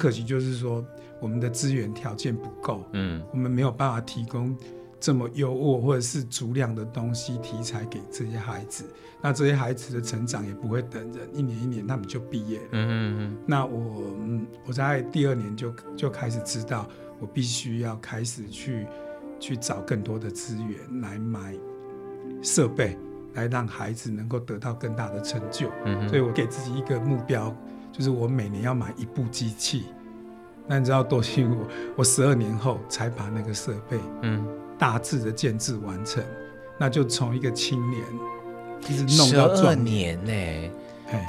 很可惜，就是说我们的资源条件不够，嗯，我们没有办法提供这么优渥或者是足量的东西题材给这些孩子。那这些孩子的成长也不会等人，一年一年他们就毕业了。嗯嗯嗯。那我，嗯，我在第二年就就开始知道，我必须要开始去去找更多的资源来买设备，来让孩子能够得到更大的成就。嗯。所以我给自己一个目标。就是我每年要买一部机器，那你知道多辛苦？我十二年后才把那个设备，嗯，大致的建制完成。嗯、那就从一个青年一直弄到壮年呢、欸，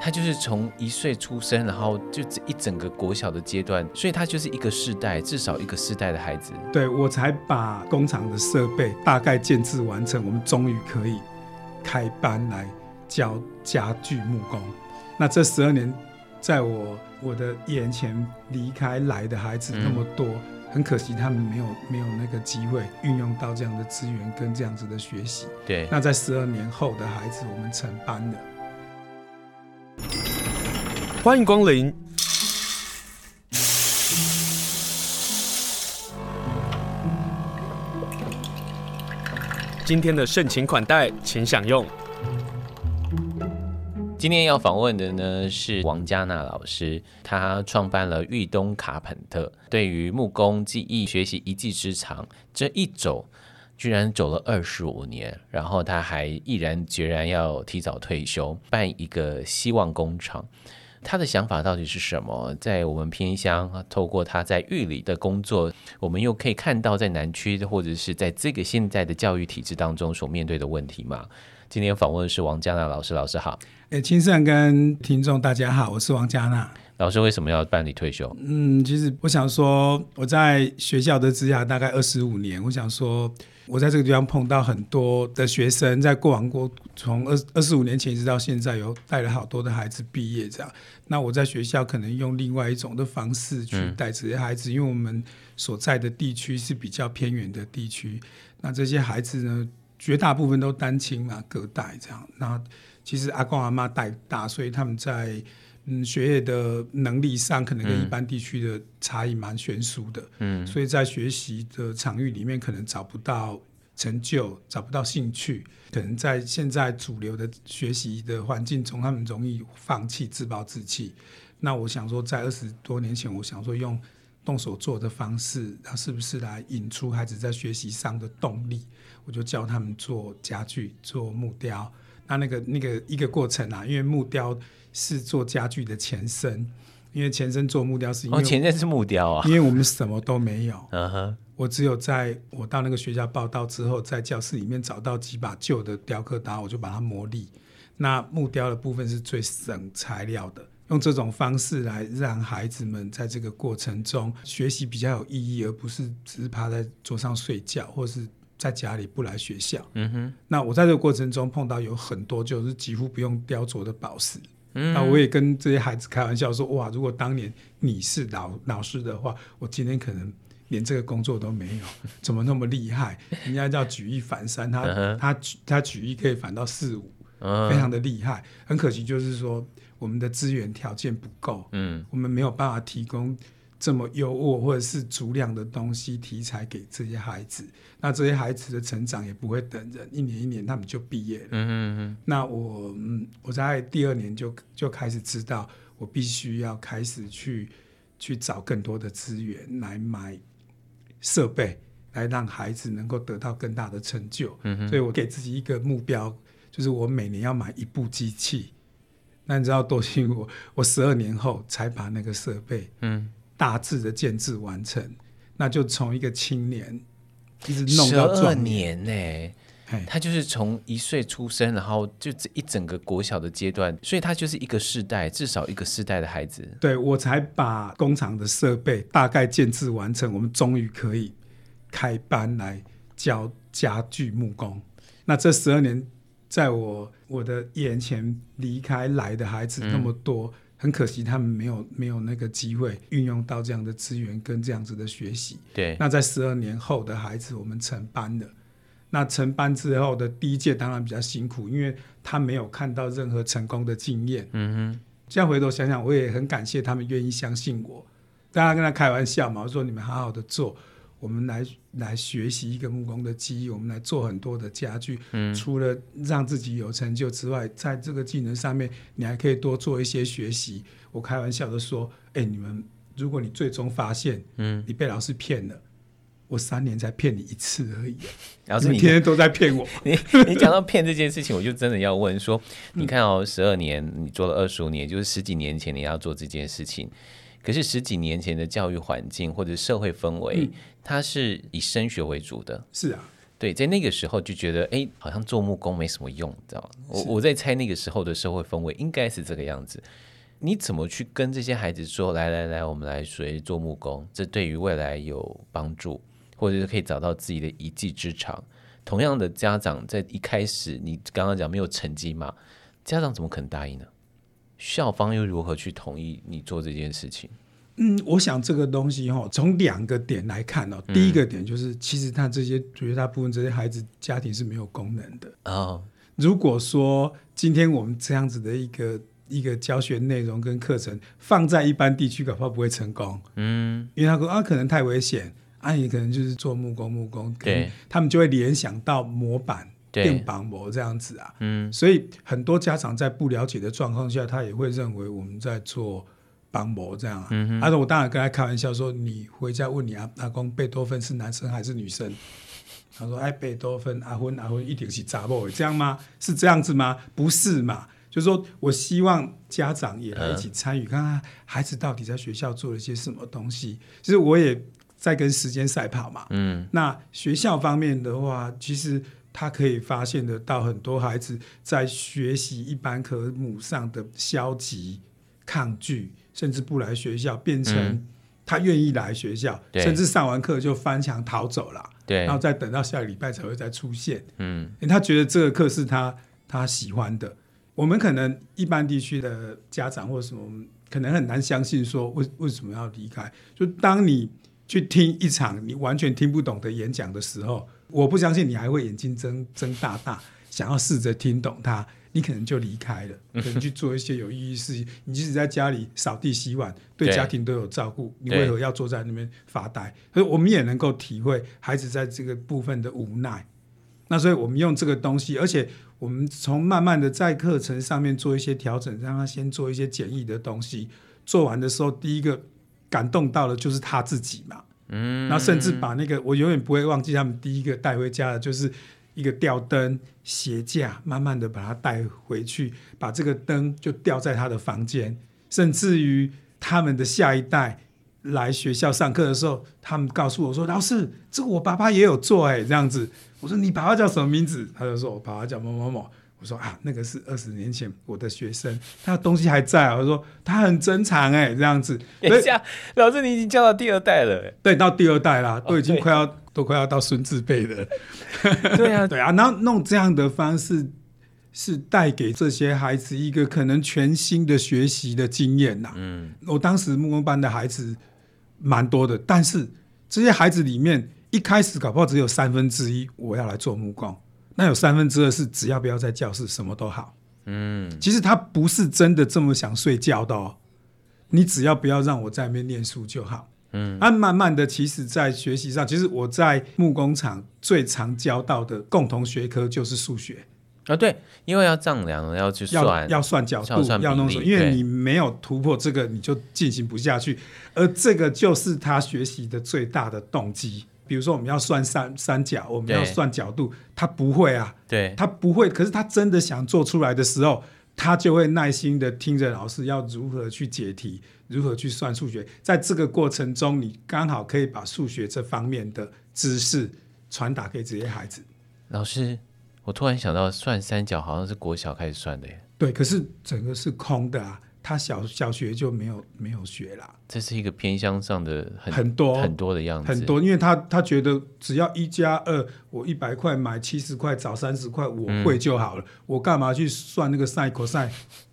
他就是从一岁出生，然后就这一整个国小的阶段，所以他就是一个世代，至少一个世代的孩子。对，我才把工厂的设备大概建制完成，我们终于可以开班来教家具木工。那这十二年。在我我的眼前离开来的孩子那么多，嗯、很可惜他们没有没有那个机会运用到这样的资源跟这样子的学习。对，那在十二年后的孩子，我们成班了。欢迎光临。今天的盛情款待，请享用。今天要访问的呢是王嘉娜老师，她创办了豫东卡朋特，对于木工技艺学习一技之长，这一走居然走了二十五年，然后她还毅然决然要提早退休，办一个希望工厂。他的想法到底是什么？在我们偏乡，透过他在狱里的工作，我们又可以看到在南区或者是在这个现在的教育体制当中所面对的问题吗？今天访问的是王嘉娜老师，老师好。诶，清盛跟听众大家好，我是王嘉娜老师。为什么要办理退休？嗯，其实我想说，我在学校的职涯大概二十五年，我想说，我在这个地方碰到很多的学生，在过往过从二二十五年前一直到现在，有带了好多的孩子毕业这样。那我在学校可能用另外一种的方式去带这些孩子，因为我们所在的地区是比较偏远的地区，那这些孩子呢，绝大部分都单亲嘛，隔代这样。那其实阿公阿妈带大，所以他们在嗯学业的能力上，可能跟一般地区的差异蛮悬殊的。嗯，所以在学习的场域里面，可能找不到成就，找不到兴趣。可能在现在主流的学习的环境中，他们容易放弃、自暴自弃。那我想说，在二十多年前，我想说用动手做的方式，那是不是来引出孩子在学习上的动力？我就教他们做家具、做木雕。那那个那个一个过程啊，因为木雕是做家具的前身，因为前身做木雕是因为、哦、前身是木雕啊，因为我们什么都没有。嗯哼，我只有在我到那个学校报到之后，在教室里面找到几把旧的雕刻刀，我就把它磨砺。那木雕的部分是最省材料的，用这种方式来让孩子们在这个过程中学习比较有意义，而不是只是趴在桌上睡觉，或是。在家里不来学校，嗯哼。那我在这个过程中碰到有很多就是几乎不用雕琢的宝石，嗯。那我也跟这些孩子开玩笑说：哇，如果当年你是老老师的话，我今天可能连这个工作都没有，怎么那么厉害？人家叫举一反三，他他举他举一可以反到四五，非常的厉害。很可惜就是说我们的资源条件不够，嗯，我们没有办法提供。这么优渥或者是足量的东西题材给这些孩子，那这些孩子的成长也不会等人，一年一年他们就毕业了。嗯嗯嗯。那我嗯，我在第二年就就开始知道，我必须要开始去去找更多的资源来买设备，来让孩子能够得到更大的成就。嗯哼。所以我给自己一个目标，就是我每年要买一部机器。那你知道多幸运？我我十二年后才把那个设备，嗯。大致的建制完成，那就从一个青年一直弄到壮年呢、欸。他就是从一岁出生，然后就这一整个国小的阶段，所以他就是一个世代，至少一个世代的孩子。对，我才把工厂的设备大概建制完成，我们终于可以开班来教家具木工。那这十二年，在我我的眼前离开来的孩子那么多。嗯很可惜，他们没有没有那个机会运用到这样的资源跟这样子的学习。对，那在十二年后的孩子，我们成班了。那成班之后的第一届当然比较辛苦，因为他没有看到任何成功的经验。嗯哼，这样回头想想，我也很感谢他们愿意相信我，大家跟他开玩笑嘛，我说你们好好的做，我们来来学习一个木工的技艺，我们来做很多的家具。嗯，除了让自己有成就之外，在这个技能上面，你还可以多做一些学习。我开玩笑的说，哎、欸，你们如果你最终发现，嗯，你被老师骗了。我三年才骗你一次而已，然后你天天都在骗我。你你讲到骗这件事情，我就真的要问说，你看哦，十二年你做了二十五年，就是十几年前你要做这件事情，可是十几年前的教育环境或者社会氛围，嗯、它是以升学为主的。是啊，对，在那个时候就觉得，哎，好像做木工没什么用，知道吗？我我在猜那个时候的社会氛围应该是这个样子。你怎么去跟这些孩子说，来来来，我们来学做木工，这对于未来有帮助？或者是可以找到自己的一技之长。同样的家长在一开始，你刚刚讲没有成绩嘛？家长怎么可能答应呢？校方又如何去同意你做这件事情？嗯，我想这个东西哈，从两个点来看哦。第一个点就是，其实他这些绝大部分这些孩子家庭是没有功能的哦。如果说今天我们这样子的一个一个教学内容跟课程放在一般地区，恐怕不会成功。嗯，因为他说啊，可能太危险。阿姨可能就是做木工，木工，对，他们就会联想到模板、电绑模这样子啊。嗯，所以很多家长在不了解的状况下，他也会认为我们在做绑模这样啊。嗯哼，而且我当然跟他开玩笑说：“你回家问你阿阿公，贝多芬是男生还是女生？”他说：“哎，贝多芬阿芬阿芬一定是杂某的，这样吗？是这样子吗？不是嘛？就是说我希望家长也来一起参与，看看孩子到底在学校做了些什么东西。其实我也。在跟时间赛跑嘛，嗯，那学校方面的话，其实他可以发现得到很多孩子在学习一般科目上的消极、抗拒，甚至不来学校，变成他愿意来学校，嗯、甚至上完课就翻墙逃走了，对，然后再等到下个礼拜才会再出现，嗯，因为他觉得这个课是他他喜欢的。我们可能一般地区的家长或什么，可能很难相信说为为什么要离开，就当你。去听一场你完全听不懂的演讲的时候，我不相信你还会眼睛睁睁大大，想要试着听懂它，你可能就离开了，可能去做一些有意义事情。你即使在家里扫地洗碗，对家庭都有照顾，你为何要坐在那边发呆？所以我们也能够体会孩子在这个部分的无奈。那所以我们用这个东西，而且我们从慢慢的在课程上面做一些调整，让他先做一些简易的东西。做完的时候，第一个。感动到的就是他自己嘛，然后甚至把那个我永远不会忘记他们第一个带回家的就是一个吊灯鞋架，慢慢的把它带回去，把这个灯就吊在他的房间，甚至于他们的下一代来学校上课的时候，他们告诉我说：“老师，这个我爸爸也有做哎，这样子。”我说：“你爸爸叫什么名字？”他就说：“我爸爸叫某某某。”我说啊，那个是二十年前我的学生，他的东西还在。我说他很珍藏哎，这样子。等一下，老师，你已经教到第二代了。对，到第二代啦，都已经快要、哦、都快要到孙子辈了。对啊，对啊。然后弄这样的方式，是带给这些孩子一个可能全新的学习的经验呐。嗯，我当时木工班的孩子蛮多的，但是这些孩子里面，一开始搞不好只有三分之一我要来做木工。那有三分之二是只要不要在教室什么都好，嗯，其实他不是真的这么想睡觉的哦。你只要不要让我在那边念书就好，嗯。啊慢慢的，其实，在学习上，其实我在木工厂最常教到的共同学科就是数学啊，对，因为要丈量，要去算，要，要算角度，要弄什么，因为你没有突破这个，你就进行不下去，而这个就是他学习的最大的动机。比如说，我们要算三三角，我们要算角度，他不会啊，对，他不会。可是他真的想做出来的时候，他就会耐心的听着老师要如何去解题，如何去算数学。在这个过程中，你刚好可以把数学这方面的知识传达给这些孩子。老师，我突然想到，算三角好像是国小开始算的耶。对，可是整个是空的啊。他小小学就没有没有学啦，这是一个偏向上的很，很多很多的样子，很多，因为他他觉得只要一加二，我一百块买七十块找三十块，我会就好了，嗯、我干嘛去算那个 sin cos？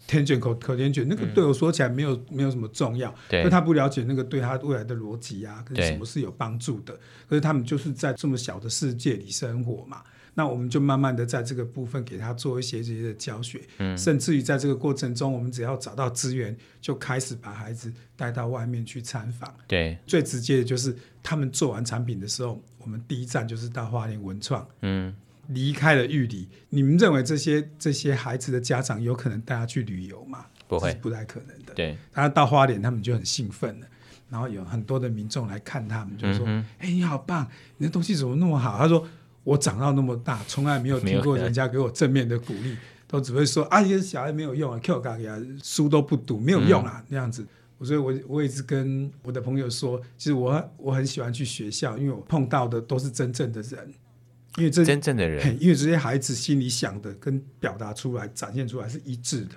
填卷口口天卷，那个对我说起来没有、嗯、没有什么重要，对，因为他不了解那个对他未来的逻辑啊，跟什么是有帮助的。可是他们就是在这么小的世界里生活嘛。那我们就慢慢的在这个部分给他做一些这些的教学，嗯，甚至于在这个过程中，我们只要找到资源，就开始把孩子带到外面去参访。对，最直接的就是他们做完产品的时候，我们第一站就是到花莲文创，嗯，离开了玉里。你们认为这些这些孩子的家长有可能带他去旅游吗？不会，是不太可能的。对，他到花莲，他们就很兴奋了，然后有很多的民众来看他们，就说：“哎、嗯欸，你好棒，你的东西怎么那么好？”他说。我长到那么大，从来没有听过人家给我正面的鼓励，都只会说啊，一个小孩没有用啊，Q 嘎呀，书都不读，没有用啊，那样子。所以我我一直跟我的朋友说，其实我我很喜欢去学校，因为我碰到的都是真正的人，因为这真正的人，因为这些孩子心里想的跟表达出来、展现出来是一致的。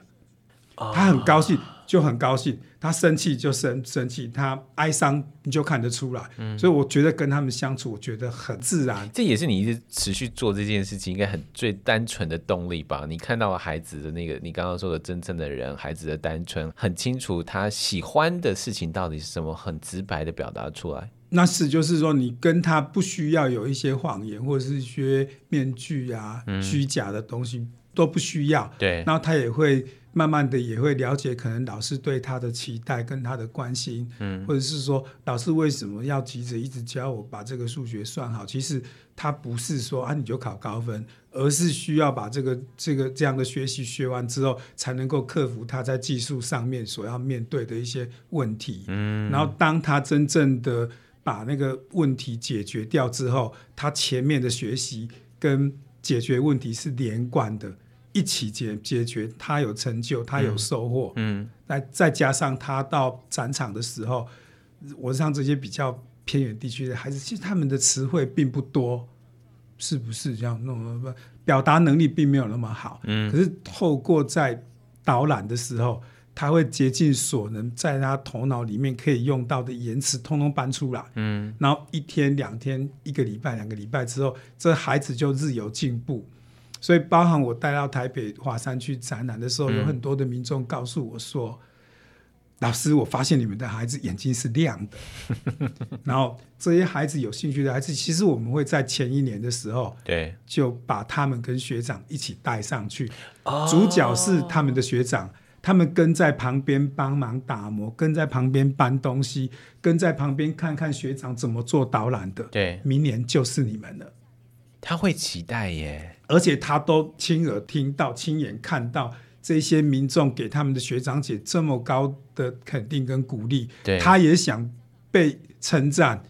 他很高兴，就很高兴；他生气就生生气，他哀伤你就看得出来。嗯，所以我觉得跟他们相处，我觉得很自然。这也是你一直持续做这件事情，应该很最单纯的动力吧？你看到了孩子的那个，你刚刚说的真正的人，孩子的单纯，很清楚他喜欢的事情到底是什么，很直白的表达出来。那是就是说，你跟他不需要有一些谎言，或者是一些面具啊、嗯、虚假的东西都不需要。对，然后他也会。慢慢的也会了解，可能老师对他的期待跟他的关心，嗯，或者是说老师为什么要急着一直教我把这个数学算好？其实他不是说啊你就考高分，而是需要把这个这个这样的学习学完之后，才能够克服他在技术上面所要面对的一些问题。嗯，然后当他真正的把那个问题解决掉之后，他前面的学习跟解决问题是连贯的。一起解解决，他有成就，他有收获。嗯，那、嗯、再加上他到展场的时候，我像这些比较偏远地区的孩子，其实他们的词汇并不多，是不是这样？那么表达能力并没有那么好。嗯，可是透过在导览的时候，他会竭尽所能，在他头脑里面可以用到的言辞，通通搬出来。嗯，然后一天、两天、一个礼拜、两个礼拜之后，这孩子就日有进步。所以，包含我带到台北华山去展览的时候，有很多的民众告诉我说：“嗯、老师，我发现你们的孩子眼睛是亮的。”然后，这些孩子有兴趣的孩子，其实我们会在前一年的时候，对，就把他们跟学长一起带上去。主角是他们的学长，他们跟在旁边帮忙打磨，跟在旁边搬东西，跟在旁边看看学长怎么做导览的。对，明年就是你们了。他会期待耶，而且他都亲耳听到、亲眼看到这些民众给他们的学长姐这么高的肯定跟鼓励，他也想被称赞，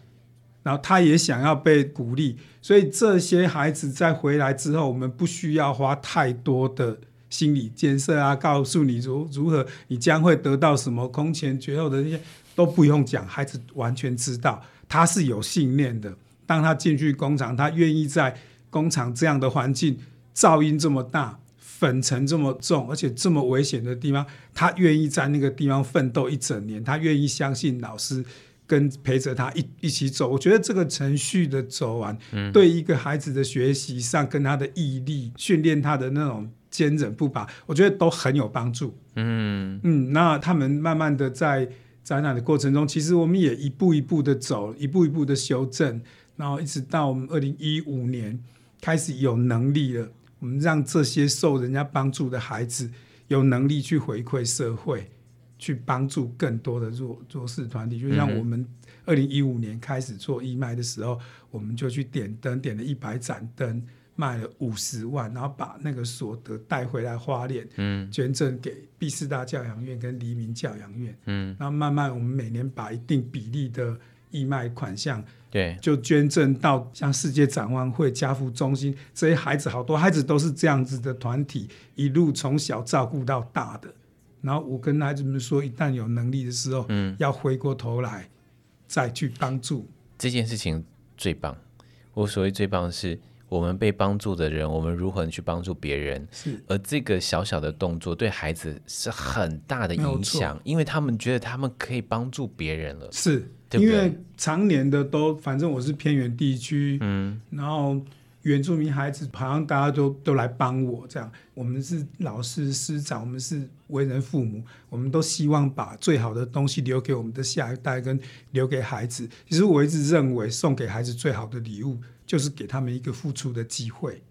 然后他也想要被鼓励，所以这些孩子在回来之后，我们不需要花太多的心理建设啊，告诉你如如何，你将会得到什么空前绝后的那些都不用讲，孩子完全知道，他是有信念的。当他进去工厂，他愿意在工厂这样的环境，噪音这么大，粉尘这么重，而且这么危险的地方，他愿意在那个地方奋斗一整年。他愿意相信老师，跟陪着他一一起走。我觉得这个程序的走完，嗯，对一个孩子的学习上，跟他的毅力训练他的那种坚韧不拔，我觉得都很有帮助。嗯嗯，那他们慢慢的在展览的过程中，其实我们也一步一步的走，一步一步的修正。然后一直到我们二零一五年开始有能力了，我们让这些受人家帮助的孩子有能力去回馈社会，去帮助更多的弱弱势团体。就像我们二零一五年开始做义卖的时候，我们就去点灯，点了一百盏灯，卖了五十万，然后把那个所得带回来花莲，嗯，捐赠给毕师大教养院跟黎明教养院，嗯，然后慢慢我们每年把一定比例的义卖款项。对，就捐赠到像世界展望会、家扶中心这些孩子，好多孩子都是这样子的团体，一路从小照顾到大的。然后我跟孩子们说，一旦有能力的时候，嗯，要回过头来再去帮助。这件事情最棒。我所谓最棒的是，我们被帮助的人，我们如何去帮助别人？是。而这个小小的动作对孩子是很大的影响，因为他们觉得他们可以帮助别人了。是。因为常年的都，反正我是偏远地区，嗯，然后原住民孩子好像大家都都来帮我这样。我们是老师师长，我们是为人父母，我们都希望把最好的东西留给我们的下一代，跟留给孩子。其实我一直认为，送给孩子最好的礼物就是给他们一个付出的机会。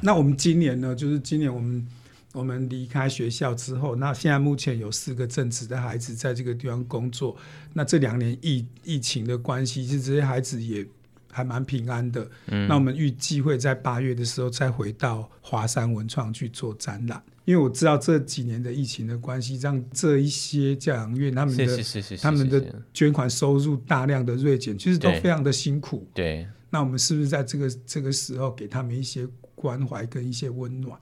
那我们今年呢，就是今年我们。我们离开学校之后，那现在目前有四个正职的孩子在这个地方工作。那这两年疫疫情的关系，其实这些孩子也还蛮平安的。嗯，那我们预计会在八月的时候再回到华山文创去做展览，因为我知道这几年的疫情的关系，让这一些教养院他们的他们的捐款收入大量的锐减，其实都非常的辛苦。对，那我们是不是在这个这个时候给他们一些？关怀跟一些温暖，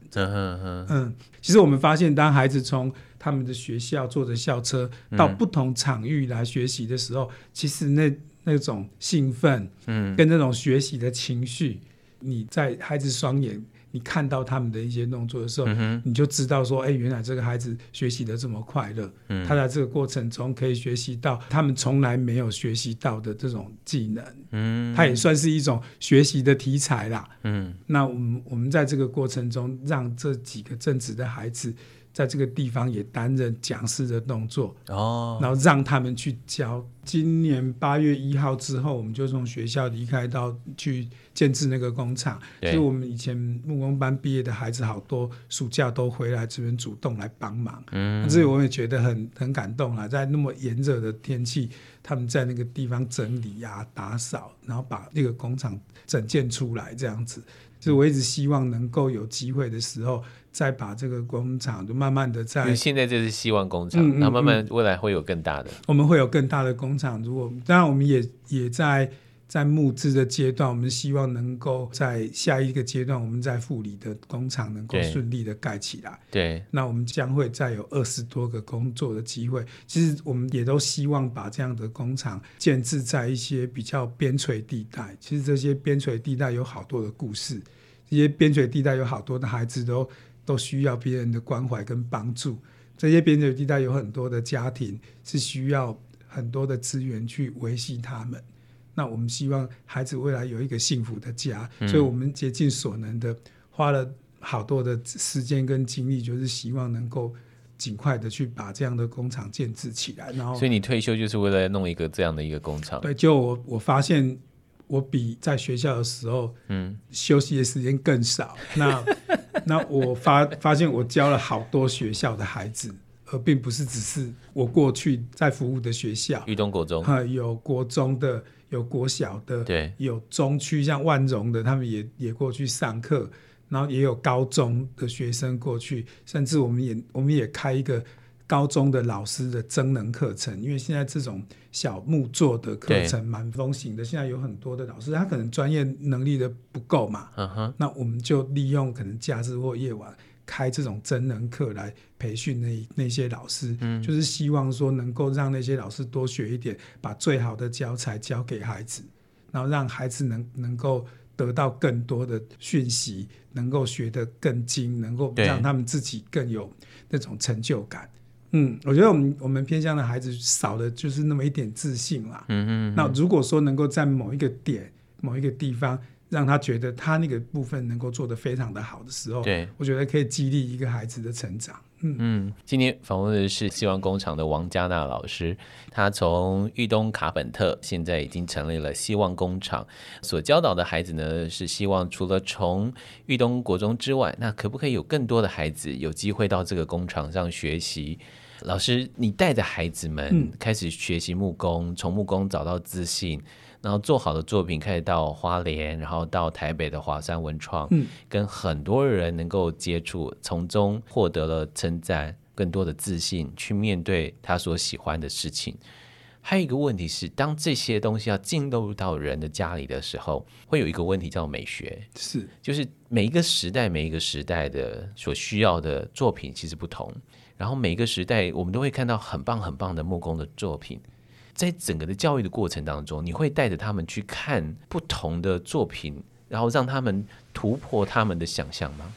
嗯，其实我们发现，当孩子从他们的学校坐着校车到不同场域来学习的时候，嗯、其实那那种兴奋，嗯，跟那种学习的情绪，你在孩子双眼。你看到他们的一些动作的时候，嗯、你就知道说，哎、欸，原来这个孩子学习的这么快乐。嗯、他在这个过程中可以学习到他们从来没有学习到的这种技能。嗯，他也算是一种学习的题材啦。嗯，那我们我们在这个过程中，让这几个正直的孩子。在这个地方也担任讲师的动作哦，然后让他们去教。今年八月一号之后，我们就从学校离开到去建制那个工厂。所以我们以前木工班毕业的孩子好多，暑假都回来这边主动来帮忙。嗯，所以我也觉得很很感动啊，在那么炎热的天气，他们在那个地方整理啊、打扫，然后把那个工厂整建出来这样子。就是我一直希望能够有机会的时候。再把这个工厂就慢慢的在，现在就是希望工厂，那慢慢未来会有更大的。我们会有更大的工厂，如果当然我们也也在在募资的阶段，我们希望能够在下一个阶段，我们在富里的工厂能够顺利的盖起来。对，那我们将会再有二十多个工作的机会。其实我们也都希望把这样的工厂建置在一些比较边陲地带。其实这些边陲地带有好多的故事，这些边陲地带有好多的孩子都。都需要别人的关怀跟帮助。这些边陲地带有很多的家庭是需要很多的资源去维系他们。那我们希望孩子未来有一个幸福的家，嗯、所以我们竭尽所能的花了好多的时间跟精力，就是希望能够尽快的去把这样的工厂建置起来。然后，所以你退休就是为了弄一个这样的一个工厂？对，就我我发现我比在学校的时候，嗯，休息的时间更少。那 那我发发现，我教了好多学校的孩子，而并不是只是我过去在服务的学校。裕东国中，有国中的，有国小的，对，有中区像万荣的，他们也也过去上课，然后也有高中的学生过去，甚至我们也我们也开一个。高中的老师的增能课程，因为现在这种小木作的课程蛮风行的，现在有很多的老师，他可能专业能力的不够嘛，uh huh. 那我们就利用可能假日或夜晚开这种增能课来培训那那些老师，嗯、就是希望说能够让那些老师多学一点，把最好的教材教给孩子，然后让孩子能能够得到更多的讯息，能够学得更精，能够让他们自己更有那种成就感。嗯，我觉得我们我们偏向的孩子少的就是那么一点自信啦。嗯嗯嗯。那如果说能够在某一个点、某一个地方，让他觉得他那个部分能够做得非常的好的时候，对，我觉得可以激励一个孩子的成长。嗯。今天访问的是希望工厂的王嘉娜老师，他从裕东卡本特现在已经成立了希望工厂，所教导的孩子呢，是希望除了从裕东国中之外，那可不可以有更多的孩子有机会到这个工厂上学习？老师，你带着孩子们开始学习木工，从、嗯、木工找到自信，然后做好的作品，开始到花莲，然后到台北的华山文创，嗯、跟很多人能够接触，从中获得了称赞，更多的自信去面对他所喜欢的事情。还有一个问题是，当这些东西要进入到人的家里的时候，会有一个问题叫美学，是，就是每一个时代，每一个时代的所需要的作品其实不同。然后每个时代，我们都会看到很棒很棒的木工的作品。在整个的教育的过程当中，你会带着他们去看不同的作品，然后让他们突破他们的想象吗？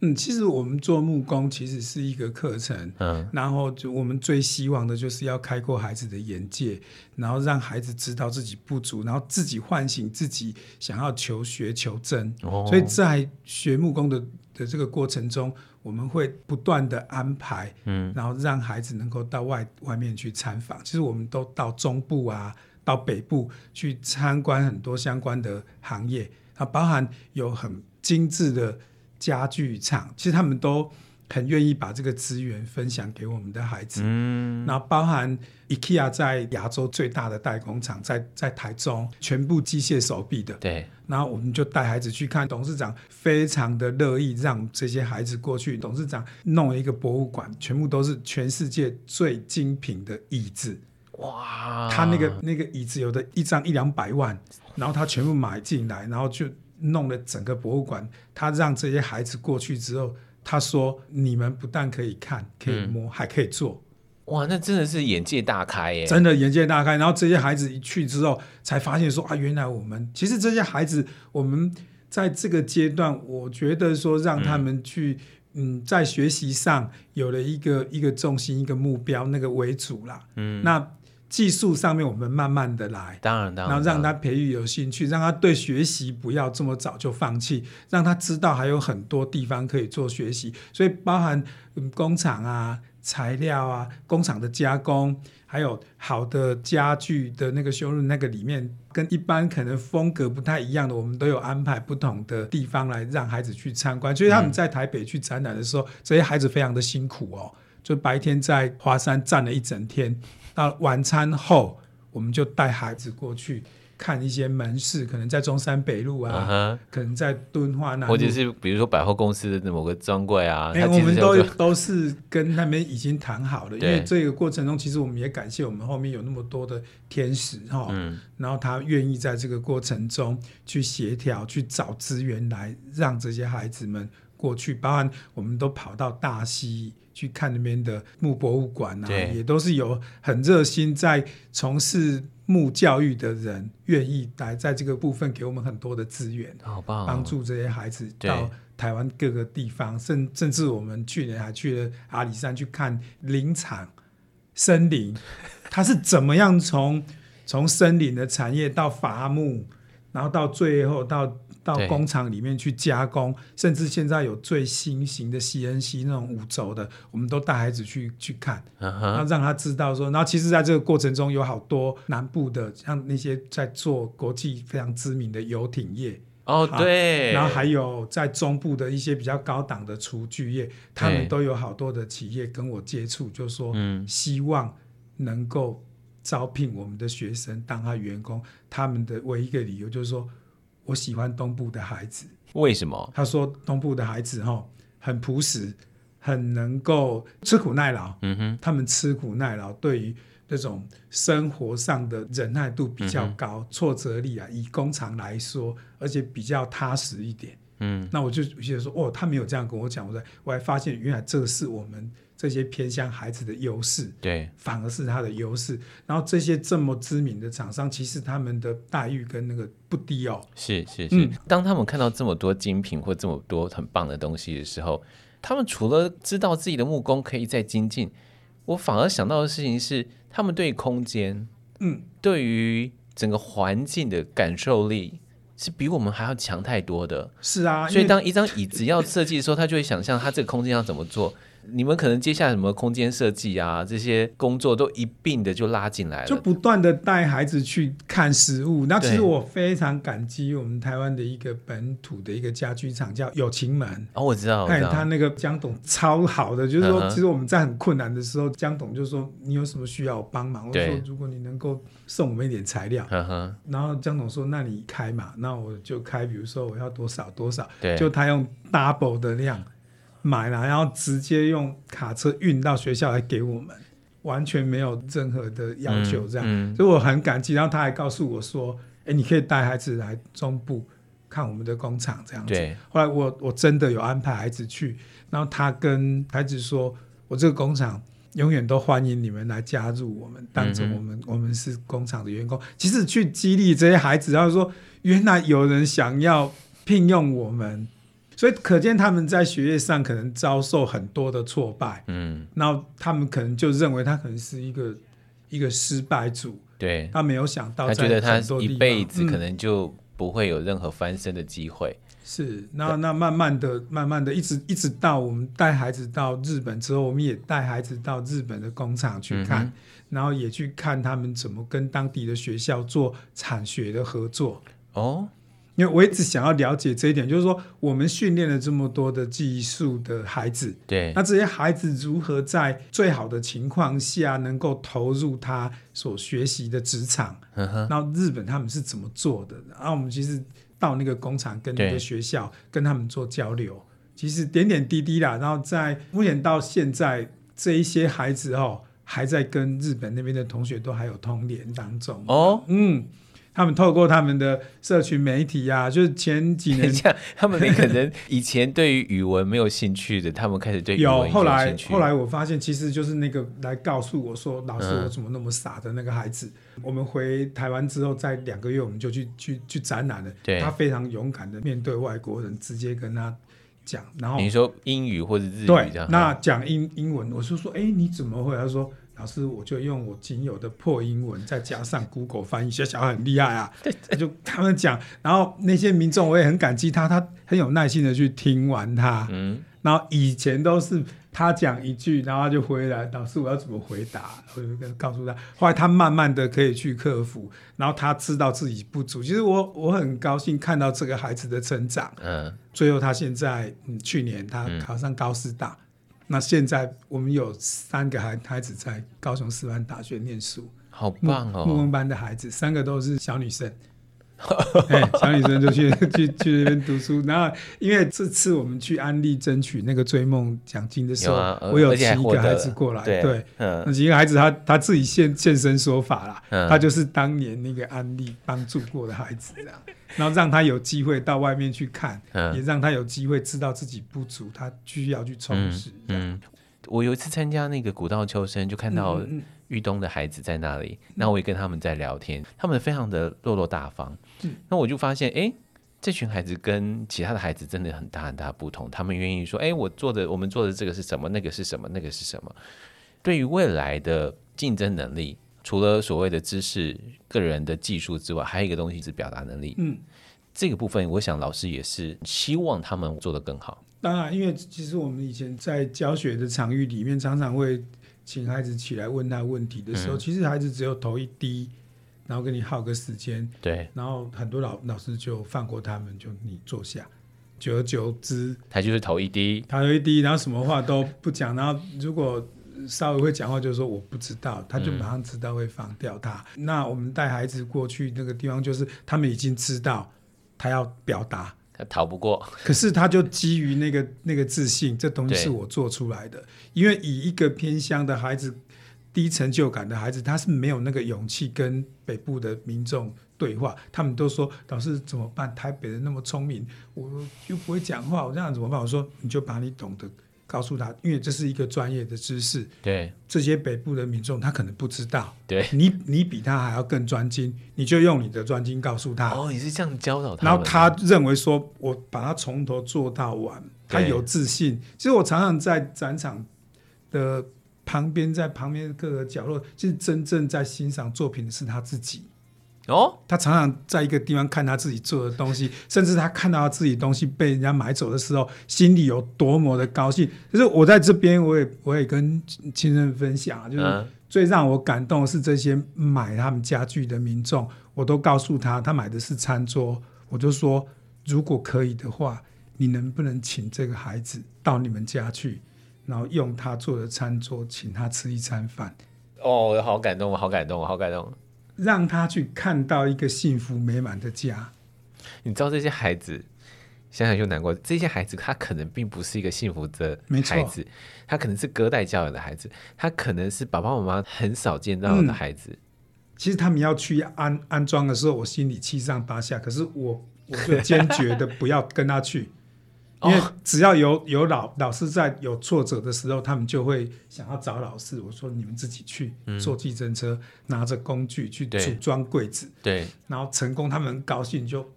嗯，其实我们做木工其实是一个课程，嗯，然后就我们最希望的就是要开阔孩子的眼界，然后让孩子知道自己不足，然后自己唤醒自己想要求学求真。哦，所以在学木工的的这个过程中，我们会不断的安排，嗯，然后让孩子能够到外外面去参访。其实我们都到中部啊，到北部去参观很多相关的行业，啊，包含有很精致的。家具厂其实他们都很愿意把这个资源分享给我们的孩子。嗯，那包含 IKEA 在亚洲最大的代工厂，在在台中，全部机械手臂的。对。然后我们就带孩子去看，董事长非常的乐意让这些孩子过去。董事长弄了一个博物馆，全部都是全世界最精品的椅子。哇！他那个那个椅子有的一张一两百万，然后他全部买进来，然后就。弄了整个博物馆，他让这些孩子过去之后，他说：“你们不但可以看，可以摸，嗯、还可以做。”哇，那真的是眼界大开耶！真的眼界大开。然后这些孩子一去之后，才发现说：“啊，原来我们其实这些孩子，我们在这个阶段，我觉得说让他们去，嗯，嗯，在学习上有了一个一个重心、一个目标，那个为主啦。嗯，那。技术上面，我们慢慢的来，当然，当然，然后让他培育有兴趣，让他对学习不要这么早就放弃，让他知道还有很多地方可以做学习。所以，包含工厂啊、材料啊、工厂的加工，还有好的家具的那个修润，那个里面跟一般可能风格不太一样的，我们都有安排不同的地方来让孩子去参观。所以他们在台北去展览的时候，嗯、这些孩子非常的辛苦哦，就白天在华山站了一整天。到晚餐后，我们就带孩子过去看一些门市，可能在中山北路啊，uh. 可能在敦化那，或者是比如说百货公司的某个专柜啊。哎、欸，我们都都是跟他们已经谈好了，因为这个过程中，其实我们也感谢我们后面有那么多的天使哈，嗯、然后他愿意在这个过程中去协调，去找资源来让这些孩子们过去，包含我们都跑到大溪。去看那边的木博物馆啊，也都是有很热心在从事木教育的人，愿意来在这个部分给我们很多的资源，好棒、哦，帮助这些孩子到台湾各个地方，甚甚至我们去年还去了阿里山去看林场森林，它是怎么样从从森林的产业到伐木，然后到最后到。到工厂里面去加工，甚至现在有最新型的 CNC 那种五轴的，我们都带孩子去去看，然后、uh. 让他知道说，然后其实在这个过程中有好多南部的，像那些在做国际非常知名的游艇业哦，oh, 对，然后还有在中部的一些比较高档的厨具业，他们都有好多的企业跟我接触，就说希望能够招聘我们的学生当他员工，他们的唯一一个理由就是说。我喜欢东部的孩子，为什么？他说东部的孩子哈很朴实，很能够吃苦耐劳。嗯哼，他们吃苦耐劳，对于这种生活上的忍耐度比较高，嗯、挫折力啊，以工厂来说，而且比较踏实一点。嗯，那我就觉得说，哦，他没有这样跟我讲，我说我还发现原来这个是我们。这些偏向孩子的优势，对，反而是他的优势。然后这些这么知名的厂商，其实他们的待遇跟那个不低哦。是是是，嗯、当他们看到这么多精品或这么多很棒的东西的时候，他们除了知道自己的木工可以再精进，我反而想到的事情是，他们对空间，嗯，对于整个环境的感受力是比我们还要强太多的。是啊，所以当一张椅子要设计的时候，他就会想象他这个空间要怎么做。你们可能接下来什么空间设计啊，这些工作都一并的就拉进来了，就不断的带孩子去看实物。那其实我非常感激我们台湾的一个本土的一个家居厂，叫友情门。哦，我知道，看他那个江董超好的，就是说，其实我们在很困难的时候，江董就说你有什么需要我帮忙，我说如果你能够送我们一点材料，然后江董说那你开嘛，那我就开，比如说我要多少多少，对。就他用 double 的量。买了，然后直接用卡车运到学校来给我们，完全没有任何的要求，这样，嗯嗯、所以我很感激。然后他还告诉我说：“哎，你可以带孩子来中部看我们的工厂，这样子。对”后来我我真的有安排孩子去，然后他跟孩子说：“我这个工厂永远都欢迎你们来加入我们，当成我们、嗯、我们是工厂的员工。”其实去激励这些孩子，然后说：“原来有人想要聘用我们。”所以可见他们在学业上可能遭受很多的挫败，嗯，然后他们可能就认为他可能是一个一个失败组，对，他没有想到，他觉得他一辈子可能就不会有任何翻身的机会。嗯、是，那那慢慢的、慢慢的，一直一直到我们带孩子到日本之后，我们也带孩子到日本的工厂去看，嗯、然后也去看他们怎么跟当地的学校做产学的合作。哦。因为我一直想要了解这一点，就是说，我们训练了这么多的技术的孩子，对，那这些孩子如何在最好的情况下能够投入他所学习的职场？嗯哼，然后日本他们是怎么做的？然后我们其实到那个工厂跟那个学校跟他们做交流，其实点点滴滴啦。然后在目前到现在，这一些孩子哦，还在跟日本那边的同学都还有通联当中。哦，嗯。他们透过他们的社群媒体啊，就是前几年，像他们可能以前对于语文没有兴趣的，他们开始对语文有。有后来，后来我发现，其实就是那个来告诉我说：“老师，我怎么那么傻的那个孩子。嗯”我们回台湾之后，在两个月我们就去去去展览了。对，他非常勇敢的面对外国人，直接跟他讲。然后你说英语或者日语这样，对，那讲英英文，我就说：“哎，你怎么会？”他说。老师，我就用我仅有的破英文，再加上 Google 翻译，小小孩很厉害啊。对，就他们讲，然后那些民众我也很感激他，他很有耐心的去听完他。嗯，然后以前都是他讲一句，然后他就回来，老师我要怎么回答？我就告诉他。后来他慢慢的可以去克服，然后他知道自己不足。其实我我很高兴看到这个孩子的成长。嗯，最后他现在，嗯，去年他考上高师大。嗯那现在我们有三个孩孩子在高雄师范大学念书，好棒哦！木工班的孩子，三个都是小女生，欸、小女生就去去去那边读书。然后因为这次我们去安利争取那个追梦奖金的时候，有啊、我有几个孩子过来，对，那几个孩子他他自己现现身说法啦，嗯、他就是当年那个安利帮助过的孩子这样。然后让他有机会到外面去看，嗯、也让他有机会知道自己不足，他需要去充实。嗯，嗯，我有一次参加那个古道秋生，就看到玉东的孩子在那里，那、嗯、我也跟他们在聊天，他们非常的落落大方。嗯，那我就发现，哎，这群孩子跟其他的孩子真的很大很大不同。他们愿意说，哎，我做的，我们做的这个是什么？那个是什么？那个是什么？对于未来的竞争能力。除了所谓的知识、个人的技术之外，还有一个东西是表达能力。嗯，这个部分，我想老师也是希望他们做得更好。当然，因为其实我们以前在教学的场域里面，常常会请孩子起来问他问题的时候，嗯、其实孩子只有头一低，然后跟你耗个时间。对，然后很多老老师就放过他们，就你坐下。久而久之，他就是头一低，头一低，然后什么话都不讲。然后如果稍微会讲话，就是说我不知道，他就马上知道会放掉他。嗯、那我们带孩子过去那个地方，就是他们已经知道他要表达，他逃不过。可是他就基于那个那个自信，这东西是我做出来的。因为以一个偏乡的孩子，低成就感的孩子，他是没有那个勇气跟北部的民众对话。他们都说老师怎么办？台北人那么聪明，我又不会讲话，我这样怎么办？我说你就把你懂得。告诉他，因为这是一个专业的知识。对，这些北部的民众他可能不知道。对，你你比他还要更专精，你就用你的专精告诉他。哦，你是这样教导他。然后他认为说，我把他从头做到完，他有自信。其实我常常在展场的旁边，在旁边各个角落，其实真正在欣赏作品的是他自己。哦，他常常在一个地方看他自己做的东西，甚至他看到他自己东西被人家买走的时候，心里有多么的高兴。就是我在这边，我也我也跟亲人分享，就是最让我感动的是这些买他们家具的民众，我都告诉他，他买的是餐桌，我就说，如果可以的话，你能不能请这个孩子到你们家去，然后用他做的餐桌，请他吃一餐饭。哦，好感动，我好感动，我好感动。让他去看到一个幸福美满的家。你知道这些孩子想想就难过。这些孩子他可能并不是一个幸福的孩子，没错。他可能是隔代教养的孩子，他可能是爸爸妈妈很少见到的孩子。嗯，其实他们要去安安装的时候，我心里七上八下。可是我我就坚决的不要跟他去。因为只要有有老老师在有挫折的时候，他们就会想要找老师。我说你们自己去坐计程车，嗯、拿着工具去组装柜子，对，然后成功，他们很高兴就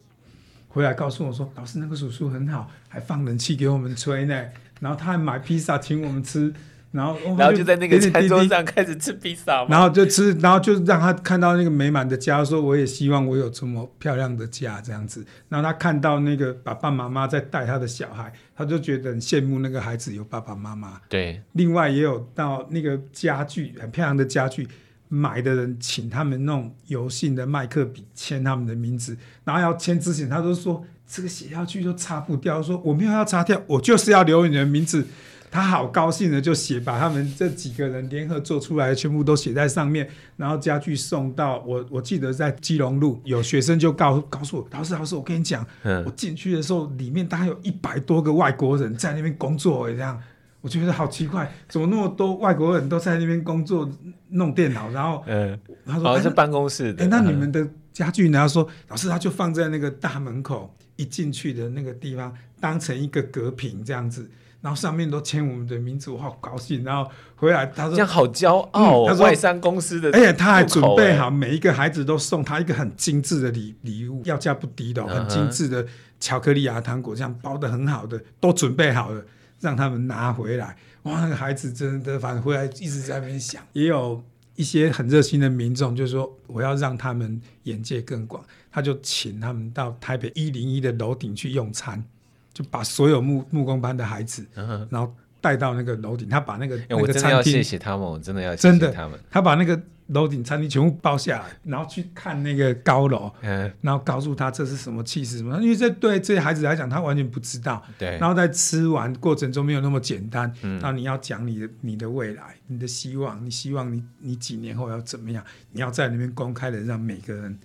回来告诉我说，老师那个叔叔很好，还放冷气给我们吹呢，然后他还买披萨请我们吃。然后，然后就在那个餐桌上开始吃披萨，然后就吃，然后就让他看到那个美满的家，说我也希望我有这么漂亮的家这样子。然后他看到那个爸爸妈妈在带他的小孩，他就觉得很羡慕那个孩子有爸爸妈妈。对，另外也有到那个家具很漂亮的家具，买的人请他们弄油性的麦克笔签他们的名字，然后要签之前，他都说这个写下去就擦不掉，说我没有要擦掉，我就是要留你的名字。他好高兴的就写，把他们这几个人联合做出来的全部都写在上面，然后家具送到我。我记得在基隆路有学生就告告诉我，老师老师，我跟你讲，嗯、我进去的时候里面大概有一百多个外国人在那边工作，这样我觉得好奇怪，怎么那么多外国人都在那边工作弄电脑？然后，嗯，他说好像是办公室的。哎，那你们的家具呢？他说老师，他就放在那个大门口一进去的那个地方，当成一个隔屏这样子。然后上面都签我们的名字，我好高兴。然后回来他说这样好骄傲，哦，嗯，他说外商公司的，而且他还准备好每一个孩子都送他一个很精致的礼礼物，要价不低的，很精致的巧克力啊糖果，这样包的很好的，都准备好了，让他们拿回来。哇，那个孩子真的，反正回来一直在那边想。也有一些很热心的民众，就是说我要让他们眼界更广，他就请他们到台北一零一的楼顶去用餐。就把所有木木工班的孩子，嗯、然后带到那个楼顶，他把那个那个餐厅，我真的要谢谢他们，我真的要谢谢他们。他把那个楼顶餐厅全部包下来，然后去看那个高楼，嗯、然后告诉他这是什么气势什么，因为这对这些孩子来讲，他完全不知道。对。然后在吃完过程中没有那么简单，嗯、然后你要讲你的你的未来，你的希望，你希望你你几年后要怎么样？你要在里面公开的让每个人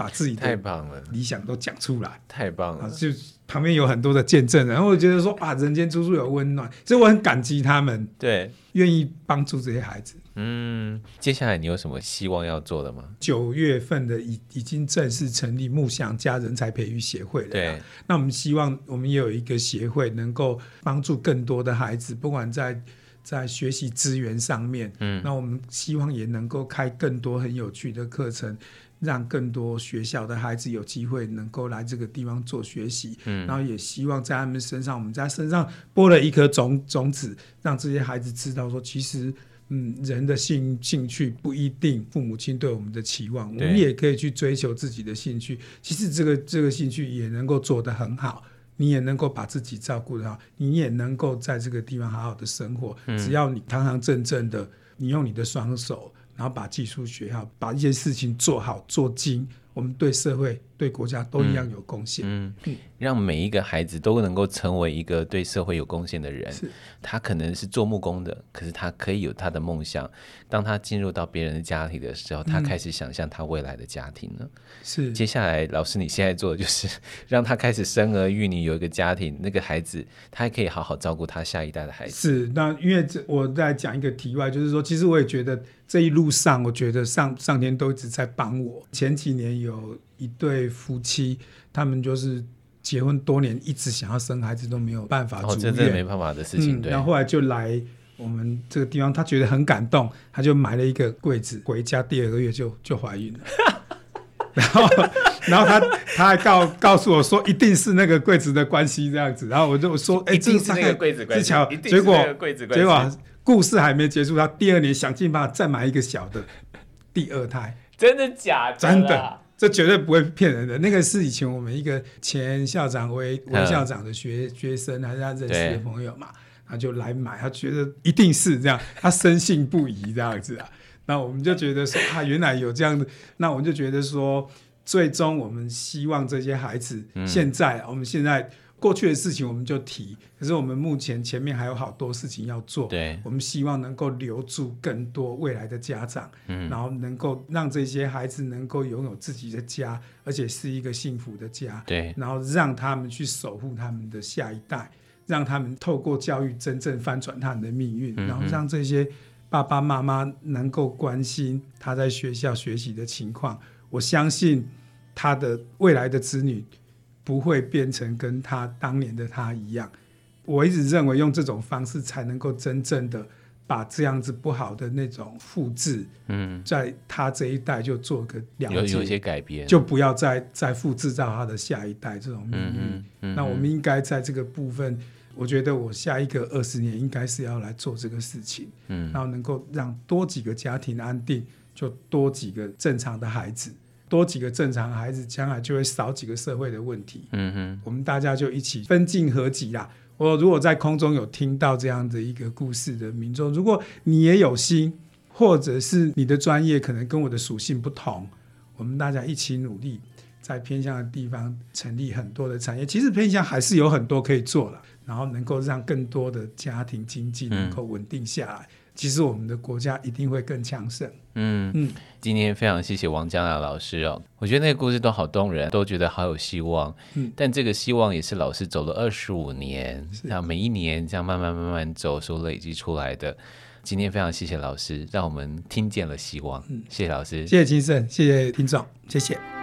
把自己太棒了理想都讲出来，太棒了，就。旁边有很多的见证人，然后我觉得说啊，人间处处有温暖，所以我很感激他们，对，愿意帮助这些孩子。嗯，接下来你有什么希望要做的吗？九月份的已已经正式成立木想家人才培育协会了。对，那我们希望我们也有一个协会，能够帮助更多的孩子，不管在在学习资源上面，嗯，那我们希望也能够开更多很有趣的课程。让更多学校的孩子有机会能够来这个地方做学习，嗯，然后也希望在他们身上，我们在身上播了一颗种种子，让这些孩子知道说，其实，嗯，人的兴兴趣不一定父母亲对我们的期望，我们也可以去追求自己的兴趣。其实这个这个兴趣也能够做得很好，你也能够把自己照顾得好，你也能够在这个地方好好的生活。嗯，只要你堂堂正正的，你用你的双手。然后把技术学好，把一些事情做好做精，我们对社会，对国家都一样有贡献。嗯，嗯，让每一个孩子都能够成为一个对社会有贡献的人。是他可能是做木工的，可是他可以有他的梦想。当他进入到别人的家庭的时候，他开始想象他未来的家庭了？是。接下来，老师你现在做的就是 让他开始生儿育女，有一个家庭，那个孩子他还可以好好照顾他下一代的孩子。是。那因为这我在讲一个题外，就是说，其实我也觉得这一路上，我觉得上上天都一直在帮我。前几年有。一对夫妻，他们就是结婚多年，一直想要生孩子都没有办法。哦，这真的没办法的事情。嗯、对。然后后来就来我们这个地方，他觉得很感动，他就买了一个柜子，回家第二个月就就怀孕了。然后，然后他他还告告诉我说，一定是那个柜子的关系这样子。然后我就说，哎，这是那个柜子关系。巧，结果结果故事还没结束，他第二年想尽办法再买一个小的第二胎。真的假的？真的。这绝对不会骗人的，那个是以前我们一个前校长为为校长的学学生，还是他认识的朋友嘛，他就来买，他觉得一定是这样，他深信不疑这样子啊。那我们就觉得说啊，原来有这样的，那我们就觉得说，最终我们希望这些孩子，现在我们现在。过去的事情我们就提，可是我们目前前面还有好多事情要做。对，我们希望能够留住更多未来的家长，嗯，然后能够让这些孩子能够拥有自己的家，而且是一个幸福的家。对，然后让他们去守护他们的下一代，让他们透过教育真正翻转他们的命运，嗯，然后让这些爸爸妈妈能够关心他在学校学习的情况。我相信他的未来的子女。不会变成跟他当年的他一样。我一直认为用这种方式才能够真正的把这样子不好的那种复制，嗯，在他这一代就做个了解，有有一些改变，就不要再再复制到他的下一代这种命运。嗯嗯嗯、那我们应该在这个部分，我觉得我下一个二十年应该是要来做这个事情，嗯，然后能够让多几个家庭安定，就多几个正常的孩子，多几个正常的孩子，将来就会少几个社会的问题。嗯哼，我们大家就一起分进合集啦。我如果在空中有听到这样的一个故事的民众，如果你也有心，或者是你的专业可能跟我的属性不同，我们大家一起努力，在偏向的地方成立很多的产业。其实偏向还是有很多可以做了，然后能够让更多的家庭经济能够稳定下来。嗯其实我们的国家一定会更强盛。嗯嗯，今天非常谢谢王江亚老师哦，我觉得那个故事都好动人，都觉得好有希望。嗯，但这个希望也是老师走了二十五年，然后每一年这样慢慢慢慢走所累积出来的。今天非常谢谢老师，让我们听见了希望。嗯，谢谢老师，谢谢金盛，谢谢听众，谢谢。